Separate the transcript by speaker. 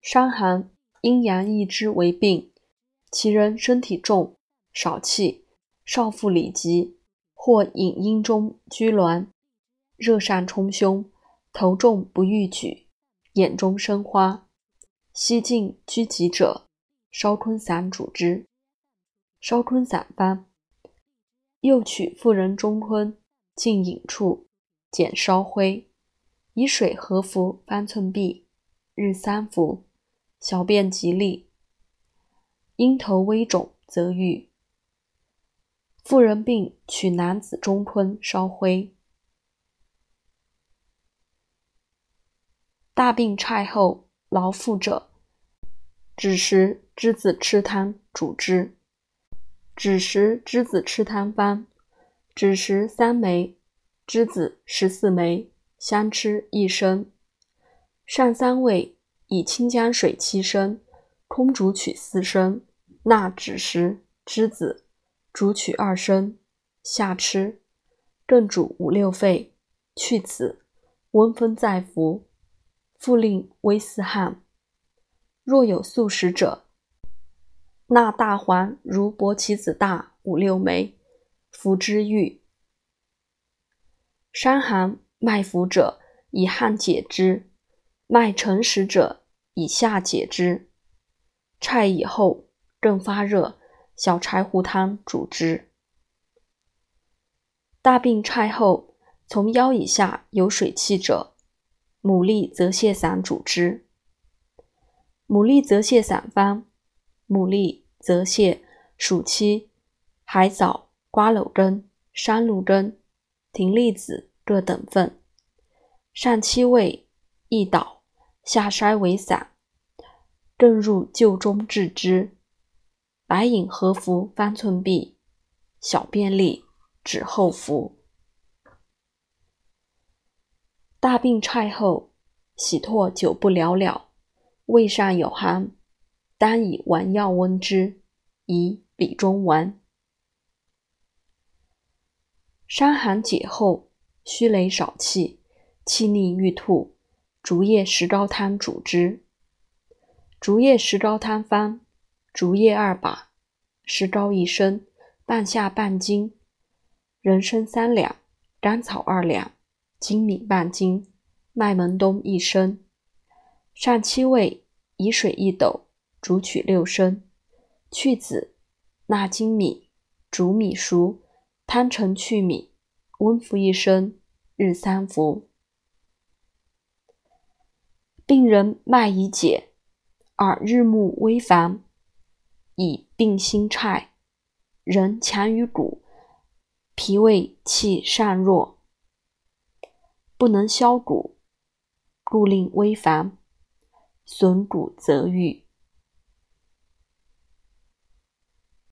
Speaker 1: 伤寒，阴阳易之为病，其人身体重，少气，少腹里急，或隐阴中拘挛，热上冲胸，头重不欲举，眼中生花，息静拘急者，烧坤散主之。烧坤散方：又取妇人中坤，进隐处，减烧灰。以水和服方寸匕，日三服，小便急利。阴头微肿则愈。妇人病取男子中坤烧灰。大病踹后劳复者，枳实栀子吃汤主之。枳实栀子吃汤方：枳实三枚，栀子十四枚。相吃一升，上三味，以清江水七升，空煮取四升，纳枳实、栀子，煮取二升，下吃。更煮五六沸，去子，温风再服。复令微似汗。若有素食者，纳大黄如薄其子大五六枚，服之愈。伤寒。脉浮者，以汗解之；脉沉实者，以下解之。踹以后更发热，小柴胡汤主之。大病踹后，从腰以下有水气者，牡蛎泽泻散主之。牡蛎泽泻散方：牡蛎、泽泻、暑期、海藻、瓜蒌根、山茱根、葶苈子。各等份，上七味，一捣，下筛为散，更入臼中治之。白饮合服方寸匕，小便利，止后服。大病踹后，喜唾久不了了，胃上有寒，当以丸药温之，以理中丸。伤寒解后。虚羸少气，气逆欲吐，竹叶石膏汤主之。竹叶石膏汤方：竹叶二把，石膏一升，半夏半斤，人参三两，甘草二两，粳米半斤，麦门冬一升。上七味，以水一斗，煮取六升，去籽，纳粳米，煮米熟，汤成去米，温服一升。日三服。病人脉已解，而日暮微烦，以病心差，人强于骨，脾胃气尚弱，不能消骨，故令微烦，损骨则愈。